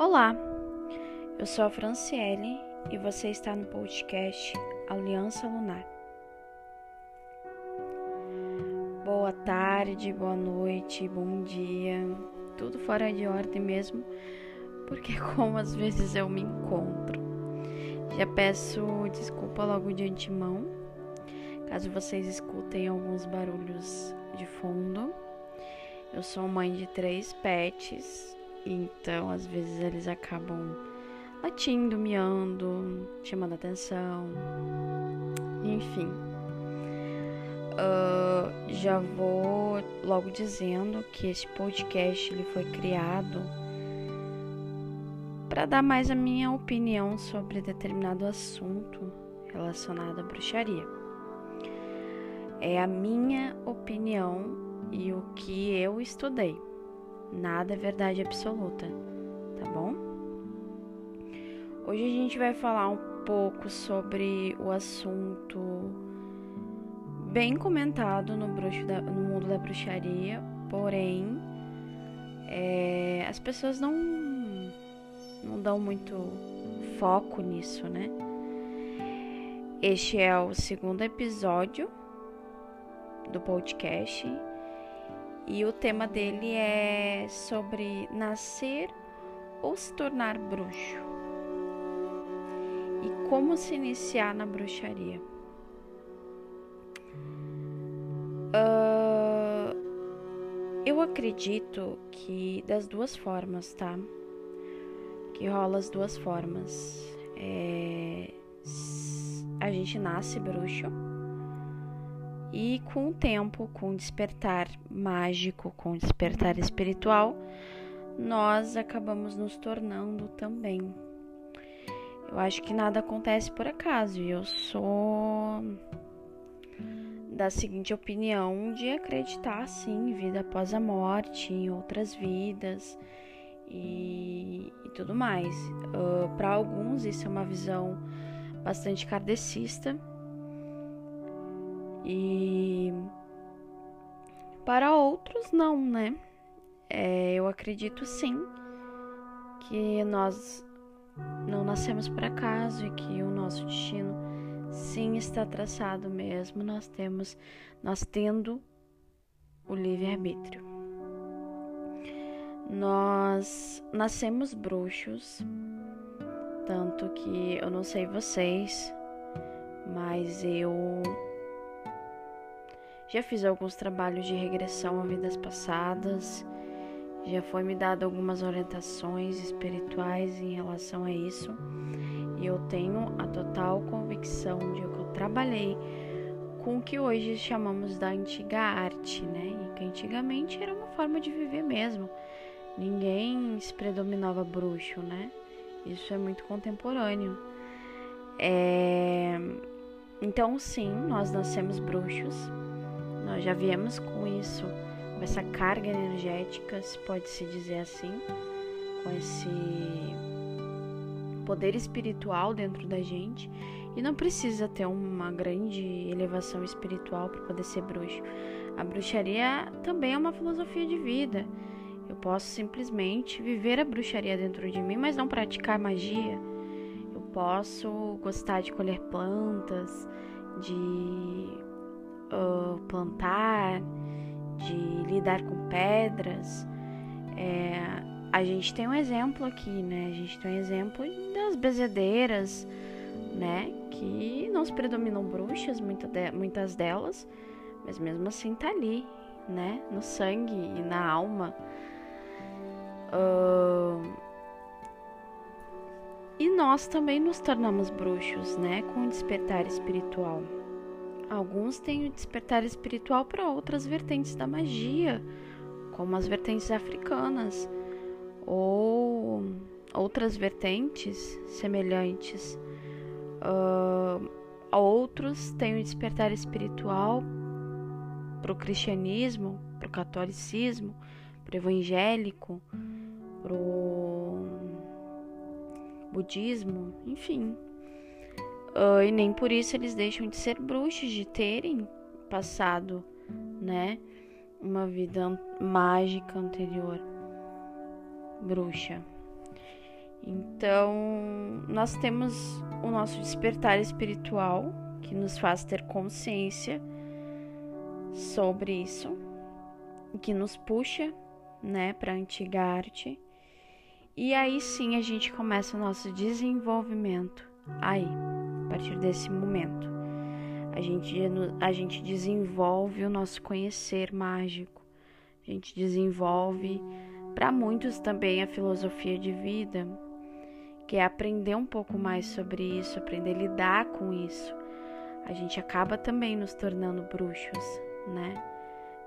Olá, eu sou a Franciele e você está no podcast Aliança Lunar. Boa tarde, boa noite, bom dia, tudo fora de ordem mesmo, porque como às vezes eu me encontro. Já peço desculpa logo de antemão, caso vocês escutem alguns barulhos de fundo. Eu sou mãe de três pets, então, às vezes eles acabam latindo, miando, chamando atenção. Enfim. Uh, já vou logo dizendo que esse podcast ele foi criado para dar mais a minha opinião sobre determinado assunto relacionado à bruxaria. É a minha opinião e o que eu estudei. Nada é verdade absoluta, tá bom? Hoje a gente vai falar um pouco sobre o assunto bem comentado no, bruxo da, no mundo da bruxaria, porém é, as pessoas não, não dão muito foco nisso, né? Este é o segundo episódio do podcast e o tema dele é sobre nascer ou se tornar bruxo. E como se iniciar na bruxaria. Uh, eu acredito que das duas formas, tá? Que rola as duas formas. É, a gente nasce bruxo e com o tempo, com o despertar mágico, com o despertar espiritual, nós acabamos nos tornando também. Eu acho que nada acontece por acaso e eu sou da seguinte opinião de acreditar sim em vida após a morte, em outras vidas e, e tudo mais. Uh, Para alguns isso é uma visão bastante kardecista e para outros, não, né? É, eu acredito sim que nós não nascemos por acaso e que o nosso destino sim está traçado mesmo. Nós temos, nós tendo o livre-arbítrio. Nós nascemos bruxos, tanto que eu não sei vocês, mas eu já fiz alguns trabalhos de regressão a vidas passadas. Já foi me dado algumas orientações espirituais em relação a isso. E eu tenho a total convicção de que eu trabalhei com o que hoje chamamos da antiga arte, né? E que antigamente era uma forma de viver mesmo. Ninguém se predominava bruxo, né? Isso é muito contemporâneo. É... Então, sim, nós nascemos bruxos nós já viemos com isso, com essa carga energética, se pode se dizer assim, com esse poder espiritual dentro da gente. E não precisa ter uma grande elevação espiritual para poder ser bruxo. A bruxaria também é uma filosofia de vida. Eu posso simplesmente viver a bruxaria dentro de mim, mas não praticar magia. Eu posso gostar de colher plantas, de uh, plantar, de lidar com pedras. É, a gente tem um exemplo aqui, né? A gente tem um exemplo das bezedeiras, né? Que não se predominam bruxas, muita de, muitas delas, mas mesmo assim tá ali, né? No sangue e na alma. Uh, e nós também nos tornamos bruxos, né? Com o despertar espiritual. Alguns têm o despertar espiritual para outras vertentes da magia, como as vertentes africanas, ou outras vertentes semelhantes. Uh, outros têm o despertar espiritual para o cristianismo, para o catolicismo, para o evangélico, para o budismo, enfim. Uh, e nem por isso eles deixam de ser bruxos, de terem passado, né, uma vida mágica anterior, bruxa. Então, nós temos o nosso despertar espiritual, que nos faz ter consciência sobre isso, que nos puxa, né, para a antiga arte. E aí sim a gente começa o nosso desenvolvimento. Aí, partir desse momento, a gente, a gente desenvolve o nosso conhecer mágico, a gente desenvolve, para muitos também, a filosofia de vida, que é aprender um pouco mais sobre isso, aprender a lidar com isso. A gente acaba também nos tornando bruxos, né?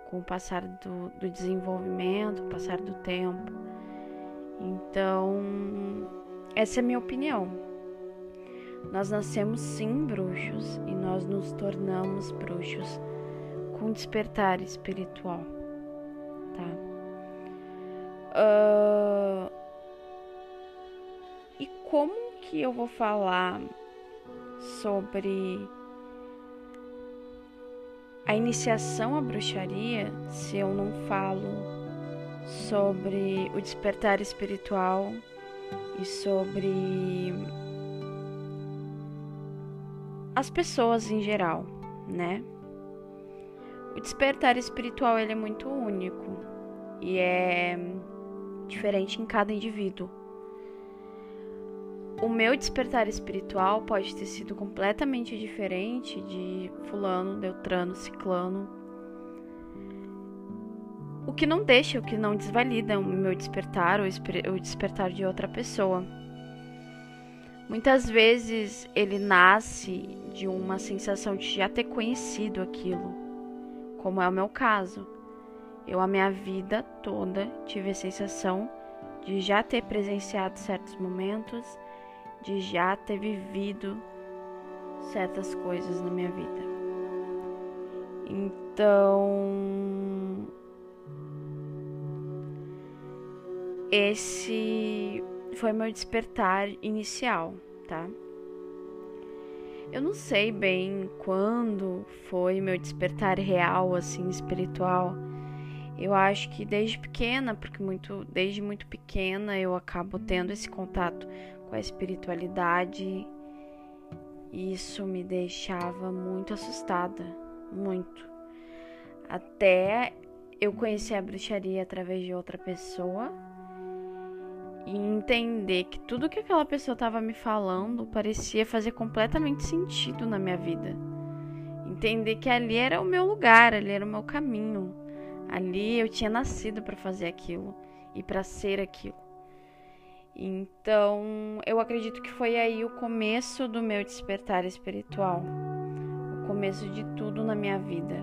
Com o passar do, do desenvolvimento, passar do tempo. Então, essa é a minha opinião. Nós nascemos sim bruxos e nós nos tornamos bruxos com despertar espiritual, tá? Uh, e como que eu vou falar sobre a iniciação à bruxaria se eu não falo sobre o despertar espiritual e sobre as pessoas em geral, né? O despertar espiritual ele é muito único e é diferente em cada indivíduo o meu despertar espiritual pode ter sido completamente diferente de fulano, Beltrano, Ciclano. O que não deixa, o que não desvalida o meu despertar ou o despertar de outra pessoa. Muitas vezes ele nasce de uma sensação de já ter conhecido aquilo, como é o meu caso. Eu, a minha vida toda, tive a sensação de já ter presenciado certos momentos de já ter vivido certas coisas na minha vida. Então, esse foi meu despertar inicial, tá? Eu não sei bem quando foi meu despertar real, assim, espiritual. Eu acho que desde pequena, porque muito, desde muito pequena eu acabo tendo esse contato com a espiritualidade. Isso me deixava muito assustada, muito. Até eu conhecer a bruxaria através de outra pessoa e entender que tudo que aquela pessoa estava me falando parecia fazer completamente sentido na minha vida. Entender que ali era o meu lugar, ali era o meu caminho. Ali eu tinha nascido para fazer aquilo e para ser aquilo. Então, eu acredito que foi aí o começo do meu despertar espiritual, o começo de tudo na minha vida.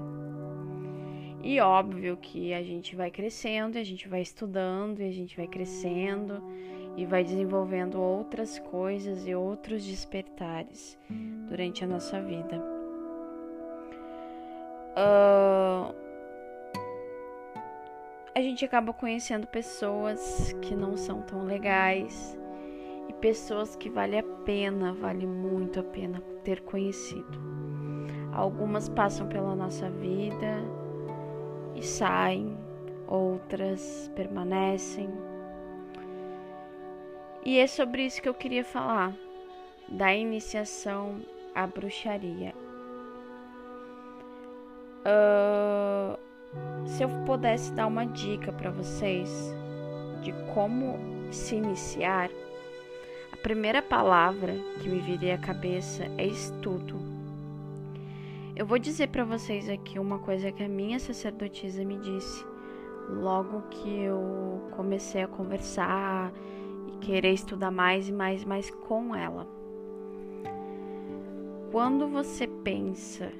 E óbvio que a gente vai crescendo, a gente vai estudando, e a gente vai crescendo e vai desenvolvendo outras coisas e outros despertares durante a nossa vida. Uh, a gente acaba conhecendo pessoas que não são tão legais e pessoas que vale a pena, vale muito a pena ter conhecido. Algumas passam pela nossa vida e saem, outras permanecem. E é sobre isso que eu queria falar, da iniciação à bruxaria. Uh, se eu pudesse dar uma dica para vocês de como se iniciar, a primeira palavra que me viria à cabeça é estudo. Eu vou dizer para vocês aqui uma coisa que a minha sacerdotisa me disse logo que eu comecei a conversar e querer estudar mais e mais e mais com ela. Quando você pensa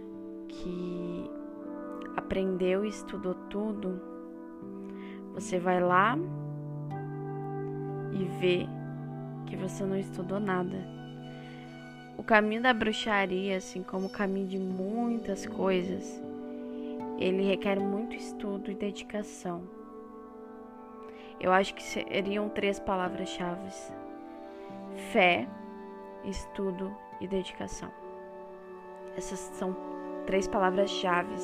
que aprendeu e estudou tudo, você vai lá e vê que você não estudou nada. O caminho da bruxaria, assim como o caminho de muitas coisas, ele requer muito estudo e dedicação. Eu acho que seriam três palavras-chave: fé, estudo e dedicação. Essas são três palavras-chave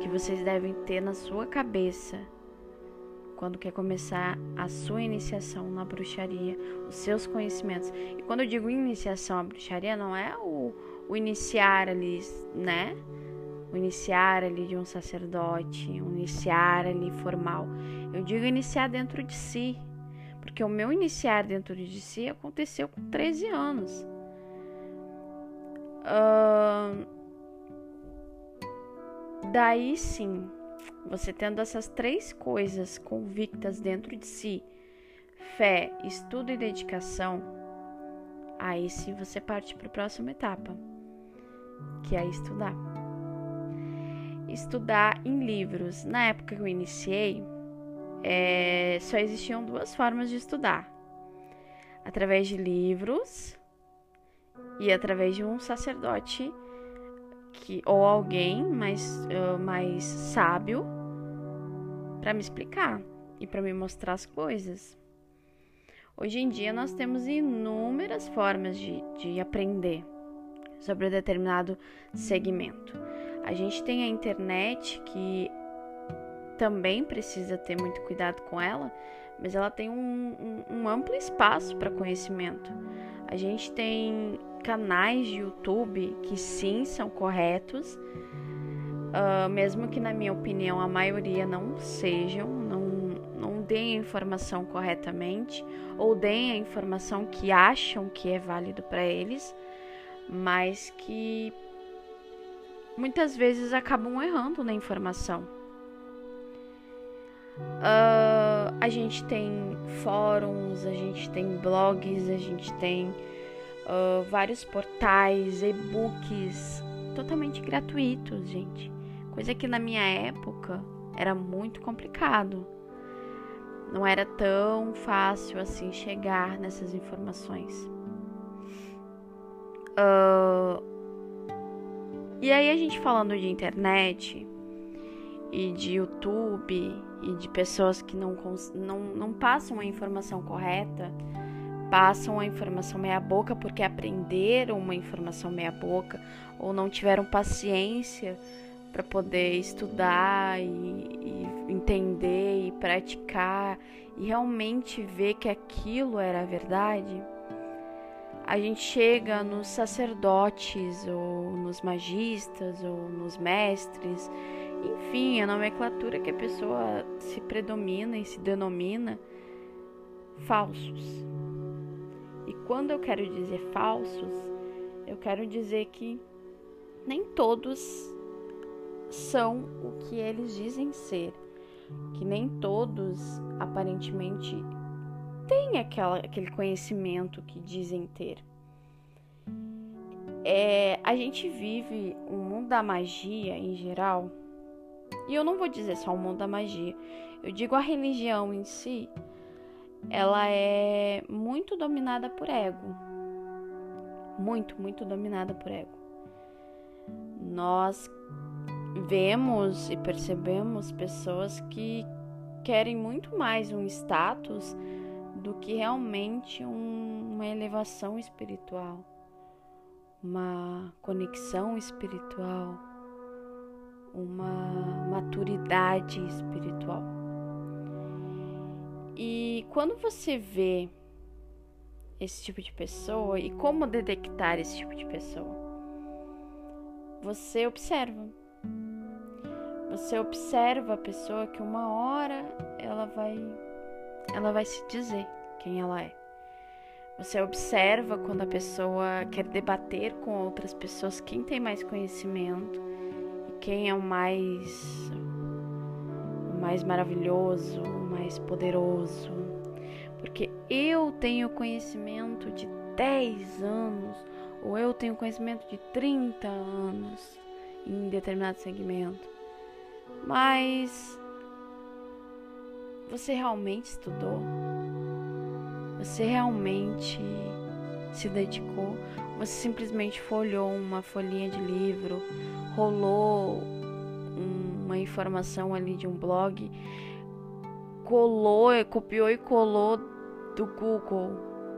que vocês devem ter na sua cabeça quando quer começar a sua iniciação na bruxaria, os seus conhecimentos. E quando eu digo iniciação à bruxaria, não é o, o iniciar ali, né? O iniciar ali de um sacerdote, o iniciar ali formal. Eu digo iniciar dentro de si, porque o meu iniciar dentro de si aconteceu com 13 anos. Uh, daí sim, você tendo essas três coisas convictas dentro de si, fé, estudo e dedicação, aí sim você parte para a próxima etapa, que é estudar. Estudar em livros. Na época que eu iniciei, é, só existiam duas formas de estudar: através de livros e através de um sacerdote que ou alguém mais, mais sábio para me explicar e para me mostrar as coisas. Hoje em dia nós temos inúmeras formas de, de aprender sobre um determinado segmento. A gente tem a internet que também precisa ter muito cuidado com ela, mas ela tem um, um, um amplo espaço para conhecimento. A gente tem canais de YouTube que sim são corretos, uh, mesmo que na minha opinião a maioria não sejam, não, não deem a informação corretamente ou deem a informação que acham que é válido para eles, mas que muitas vezes acabam errando na informação. Uh, a gente tem fóruns, a gente tem blogs, a gente tem uh, vários portais, e-books totalmente gratuitos, gente. Coisa que na minha época era muito complicado. Não era tão fácil assim chegar nessas informações. Uh, e aí a gente falando de internet e de YouTube e de pessoas que não, não, não passam a informação correta, passam a informação meia-boca porque aprenderam uma informação meia-boca ou não tiveram paciência para poder estudar e, e, entender e praticar e realmente ver que aquilo era a verdade. A gente chega nos sacerdotes ou nos magistas ou nos mestres enfim, a nomenclatura que a pessoa se predomina e se denomina falsos. E quando eu quero dizer falsos, eu quero dizer que nem todos são o que eles dizem ser, que nem todos aparentemente têm aquela, aquele conhecimento que dizem ter. É, a gente vive um mundo da magia em geral e eu não vou dizer só o mundo da magia. Eu digo a religião em si, ela é muito dominada por ego. Muito, muito dominada por ego. Nós vemos e percebemos pessoas que querem muito mais um status do que realmente um, uma elevação espiritual, uma conexão espiritual uma maturidade espiritual. E quando você vê esse tipo de pessoa e como detectar esse tipo de pessoa, você observa. Você observa a pessoa que uma hora ela vai ela vai se dizer quem ela é. Você observa quando a pessoa quer debater com outras pessoas, quem tem mais conhecimento quem é o mais mais maravilhoso, o mais poderoso. Porque eu tenho conhecimento de 10 anos ou eu tenho conhecimento de 30 anos em determinado segmento. Mas você realmente estudou? Você realmente se dedicou? Você simplesmente folhou uma folhinha de livro, rolou uma informação ali de um blog, colou, copiou e colou do Google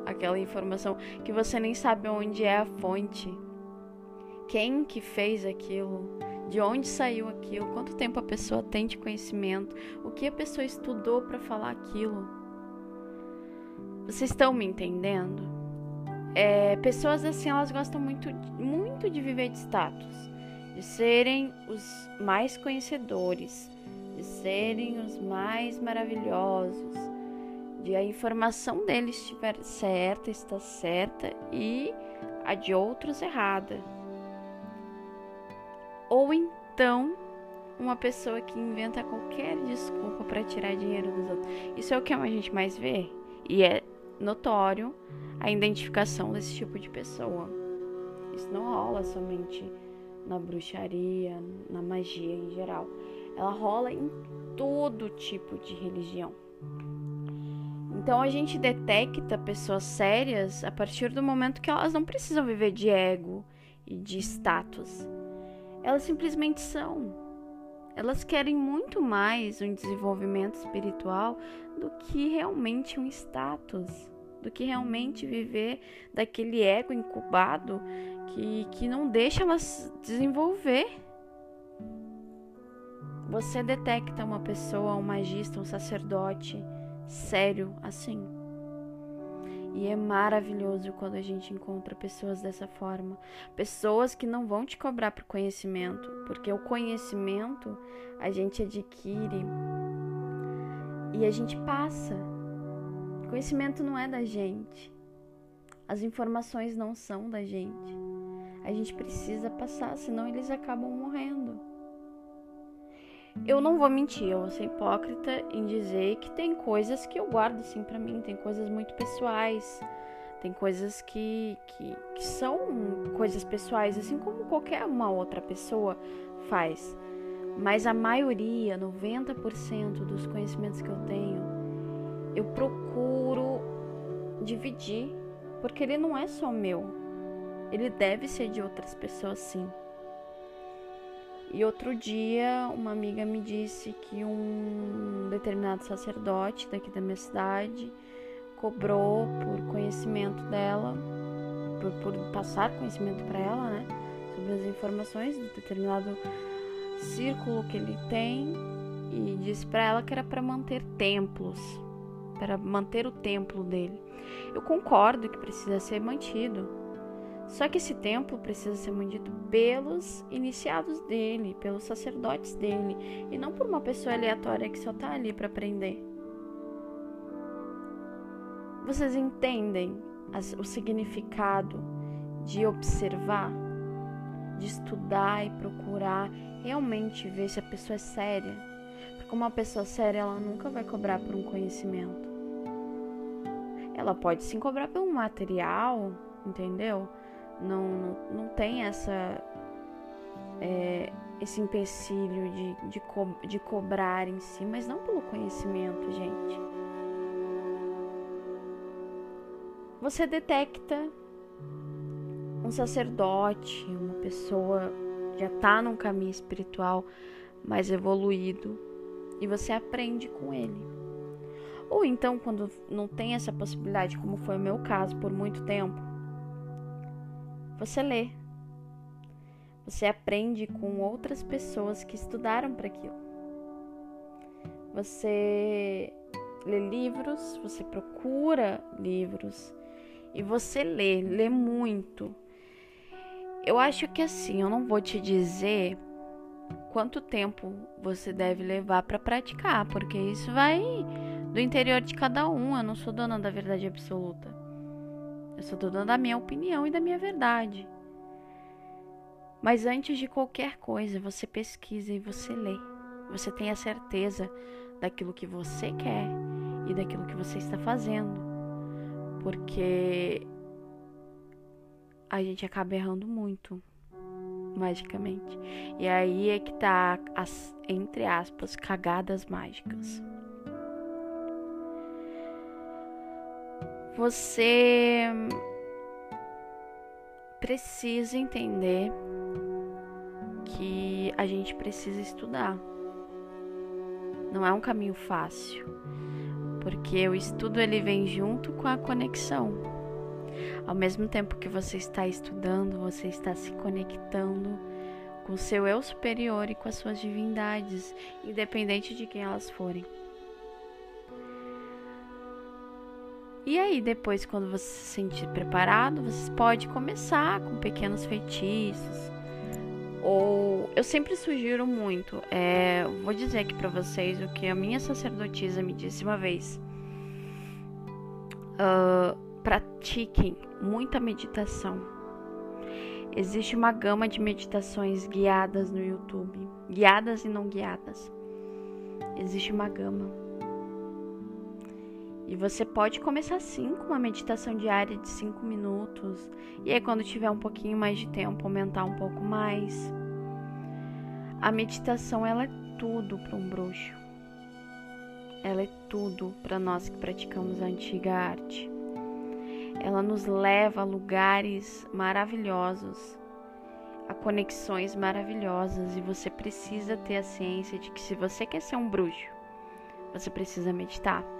aquela informação que você nem sabe onde é a fonte. Quem que fez aquilo? de onde saiu aquilo, quanto tempo a pessoa tem de conhecimento, o que a pessoa estudou para falar aquilo. Vocês estão me entendendo? É, pessoas assim, elas gostam muito, muito de viver de status, de serem os mais conhecedores, de serem os mais maravilhosos, de a informação deles estiver certa, está certa e a de outros errada. Ou então uma pessoa que inventa qualquer desculpa para tirar dinheiro dos outros. Isso é o que a gente mais vê e é notório a identificação desse tipo de pessoa. Isso não rola somente na bruxaria, na magia em geral. Ela rola em todo tipo de religião. Então a gente detecta pessoas sérias a partir do momento que elas não precisam viver de ego e de status. Elas simplesmente são. Elas querem muito mais um desenvolvimento espiritual do que realmente um status, do que realmente viver daquele ego incubado que, que não deixa elas desenvolver. Você detecta uma pessoa, um magista, um sacerdote sério assim. E é maravilhoso quando a gente encontra pessoas dessa forma. Pessoas que não vão te cobrar por conhecimento, porque o conhecimento a gente adquire e a gente passa. Conhecimento não é da gente. As informações não são da gente. A gente precisa passar, senão eles acabam morrendo. Eu não vou mentir, eu vou ser hipócrita em dizer que tem coisas que eu guardo assim para mim, tem coisas muito pessoais, tem coisas que, que, que são coisas pessoais, assim como qualquer uma outra pessoa faz. Mas a maioria, 90% dos conhecimentos que eu tenho, eu procuro dividir, porque ele não é só meu. Ele deve ser de outras pessoas, sim. E outro dia, uma amiga me disse que um determinado sacerdote daqui da minha cidade cobrou por conhecimento dela, por, por passar conhecimento para ela, né, sobre as informações do determinado círculo que ele tem, e disse para ela que era para manter templos, para manter o templo dele. Eu concordo que precisa ser mantido, só que esse templo precisa ser mantido pelos iniciados dele, pelos sacerdotes dele, e não por uma pessoa aleatória que só está ali para aprender. Vocês entendem as, o significado de observar, de estudar e procurar realmente ver se a pessoa é séria? Porque uma pessoa séria, ela nunca vai cobrar por um conhecimento. Ela pode sim cobrar um material, entendeu? Não, não, não tem essa é, esse empecilho de, de, co de cobrar em si, mas não pelo conhecimento, gente. Você detecta um sacerdote, uma pessoa que já está num caminho espiritual mais evoluído e você aprende com ele. Ou então, quando não tem essa possibilidade, como foi o meu caso por muito tempo, você lê. Você aprende com outras pessoas que estudaram para aquilo. Você lê livros, você procura livros e você lê, lê muito. Eu acho que assim, eu não vou te dizer quanto tempo você deve levar para praticar, porque isso vai do interior de cada um. Eu não sou dona da verdade absoluta. Eu só estou dando a minha opinião e da minha verdade. Mas antes de qualquer coisa, você pesquisa e você lê. Você tem a certeza daquilo que você quer e daquilo que você está fazendo. Porque a gente acaba errando muito, magicamente. E aí é que tá as, entre aspas, cagadas mágicas. Você precisa entender que a gente precisa estudar. Não é um caminho fácil, porque o estudo ele vem junto com a conexão. Ao mesmo tempo que você está estudando, você está se conectando com o seu eu superior e com as suas divindades, independente de quem elas forem. E aí, depois, quando você se sentir preparado, você pode começar com pequenos feitiços. Ou eu sempre sugiro muito, é, vou dizer aqui para vocês o que a minha sacerdotisa me disse uma vez. Uh, pratiquem muita meditação Existe uma gama de meditações guiadas no YouTube, guiadas e não guiadas. Existe uma gama. E você pode começar sim com uma meditação diária de 5 minutos. E aí, quando tiver um pouquinho mais de tempo, aumentar um pouco mais. A meditação ela é tudo para um bruxo. Ela é tudo para nós que praticamos a antiga arte. Ela nos leva a lugares maravilhosos, a conexões maravilhosas e você precisa ter a ciência de que se você quer ser um bruxo, você precisa meditar.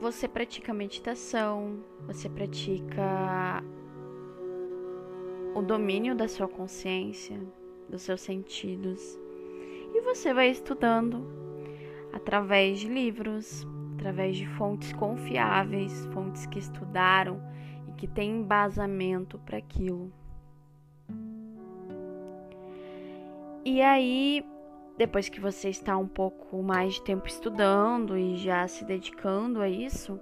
Você pratica meditação, você pratica o domínio da sua consciência, dos seus sentidos, e você vai estudando através de livros, através de fontes confiáveis, fontes que estudaram e que têm embasamento para aquilo. E aí, depois que você está um pouco mais de tempo estudando e já se dedicando a isso,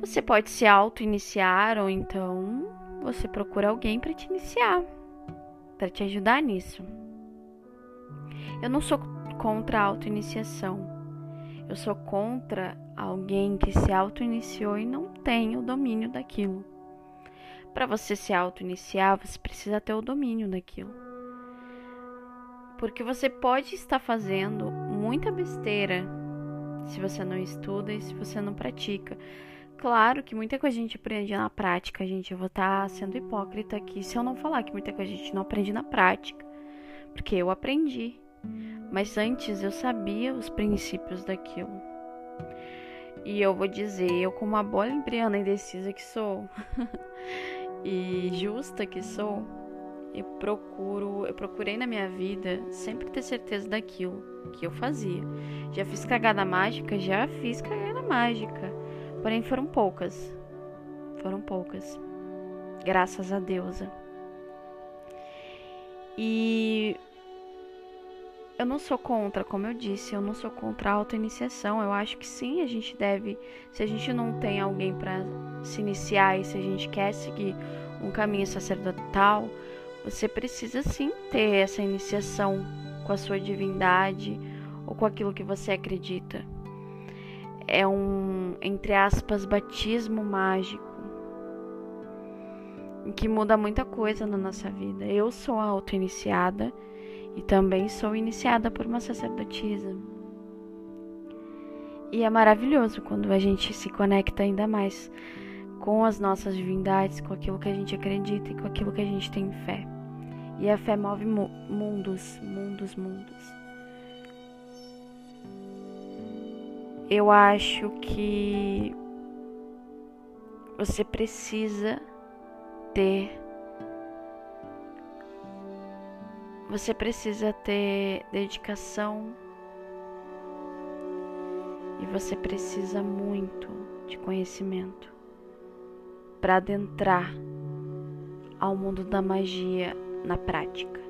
você pode se auto-iniciar ou então você procura alguém para te iniciar, para te ajudar nisso. Eu não sou contra a auto-iniciação. Eu sou contra alguém que se auto-iniciou e não tem o domínio daquilo. Para você se auto-iniciar, você precisa ter o domínio daquilo. Porque você pode estar fazendo muita besteira se você não estuda e se você não pratica. Claro que muita coisa a gente aprende na prática, gente. Eu vou estar sendo hipócrita aqui se eu não falar que muita coisa a gente não aprende na prática. Porque eu aprendi. Mas antes eu sabia os princípios daquilo. E eu vou dizer, eu como uma boa embriana indecisa que sou e justa que sou, eu procuro, eu procurei na minha vida sempre ter certeza daquilo que eu fazia. Já fiz cagada mágica, já fiz cagada mágica. Porém foram poucas. Foram poucas. Graças a deusa. E eu não sou contra, como eu disse, eu não sou contra a auto-iniciação. Eu acho que sim, a gente deve, se a gente não tem alguém para se iniciar e se a gente quer seguir um caminho sacerdotal, você precisa sim ter essa iniciação com a sua divindade ou com aquilo que você acredita. É um, entre aspas, batismo mágico que muda muita coisa na nossa vida. Eu sou auto-iniciada e também sou iniciada por uma sacerdotisa. E é maravilhoso quando a gente se conecta ainda mais com as nossas divindades, com aquilo que a gente acredita e com aquilo que a gente tem fé. E a fé move mundos, mundos, mundos. Eu acho que você precisa ter Você precisa ter dedicação e você precisa muito de conhecimento para adentrar ao mundo da magia na prática.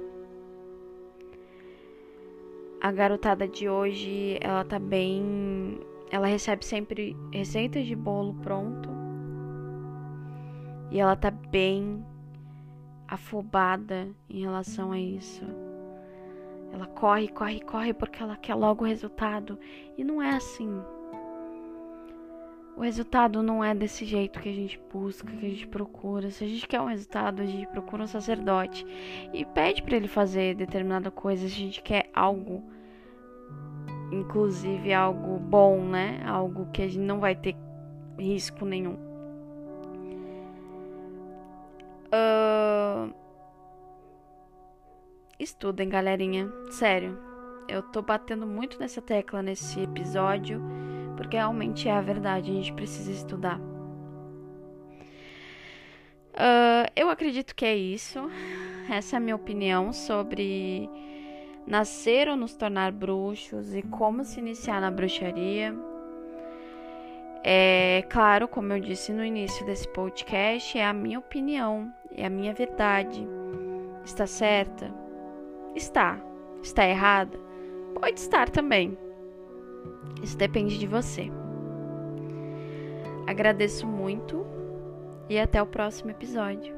A garotada de hoje, ela tá bem, ela recebe sempre receitas de bolo pronto. E ela tá bem afobada em relação a isso. Ela corre, corre, corre porque ela quer logo o resultado. E não é assim. O resultado não é desse jeito que a gente busca, que a gente procura. Se a gente quer um resultado, a gente procura um sacerdote e pede para ele fazer determinada coisa. Se a gente quer algo, inclusive algo bom, né? Algo que a gente não vai ter risco nenhum. Uh... Estudem, galerinha. Sério. Eu tô batendo muito nessa tecla nesse episódio, porque realmente é a verdade, a gente precisa estudar. Uh, eu acredito que é isso. Essa é a minha opinião sobre nascer ou nos tornar bruxos e como se iniciar na bruxaria. É claro, como eu disse no início desse podcast, é a minha opinião, é a minha verdade. Está certa? Está. Está errada? Pode estar também. Isso depende de você. Agradeço muito e até o próximo episódio.